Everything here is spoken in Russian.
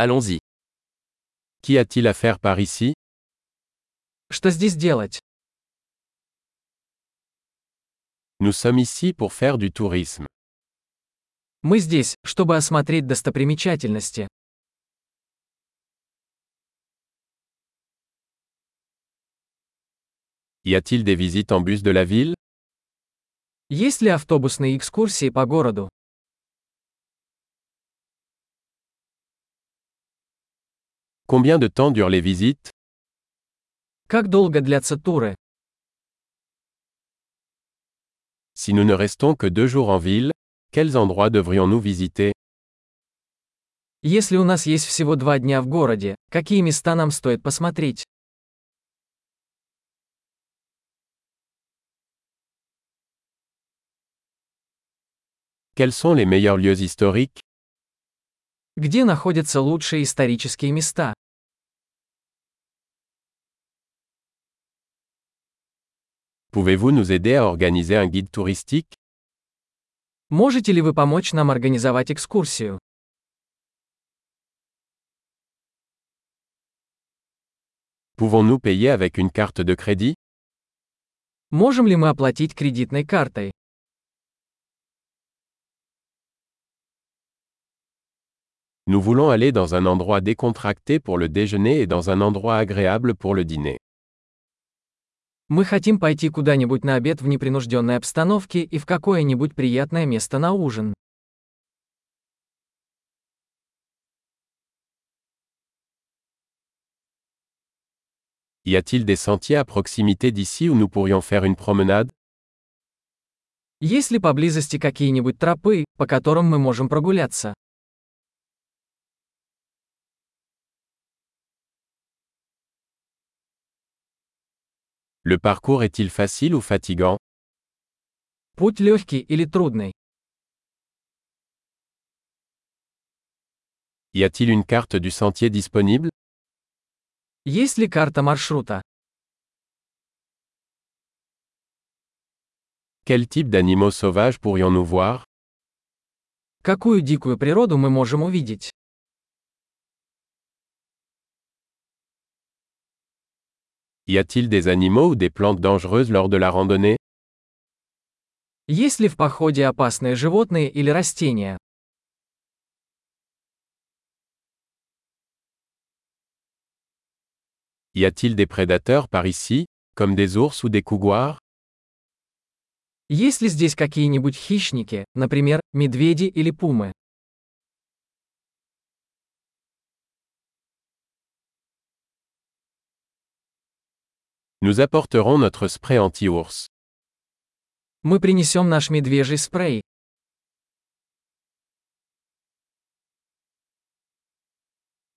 Allons-y. Qu'y a-t-il à faire par ici Что здесь делать? Nous sommes ici pour faire du tourisme. Мы здесь, чтобы осмотреть достопримечательности. Y a-t-il des visites en bus de la ville Есть ли автобусные экскурсии по городу? Combien de temps durent les visites Как долго длятся туры? Si nous ne restons que deux jours en ville, quels endroits devrions-nous visiter Если у нас есть всего два дня в городе, какие места нам стоит посмотреть? Quels sont les meilleurs lieux historiques Где находятся лучшие исторические места? Pouvez-vous nous aider à organiser un guide touristique Можете ли вы помочь нам организовать экскурсию? Pouvons-nous payer avec une carte de crédit Можем ли мы оплатить кредитной картой? Nous voulons aller dans un endroit décontracté pour le déjeuner et dans un endroit agréable pour le dîner. Мы хотим пойти куда-нибудь на обед в непринужденной обстановке и в какое-нибудь приятное место на ужин. Y a-t-il des sentiers à proximité d'ici où nous pourrions faire une promenade Есть ли поблизости какие-нибудь тропы, по которым мы можем прогуляться? Le parcours est-il facile ou fatigant Путь легкий или трудный? Y a-t-il une carte du sentier disponible Есть ли карта маршрута? Quel type d'animaux sauvages pourrions-nous voir Какую дикую природу мы можем увидеть? Y a-t-il des animaux ou des plantes dangereuses lors de la randonnée Есть ли в походе опасные животные или растения? Y a-t-il des prédateurs par ici, comme des ours ou des couguars Есть ли здесь какие-нибудь хищники, например, медведи или пумы? Nous apporterons notre spray anti-ours. Мы принесем наш медвежий спрей.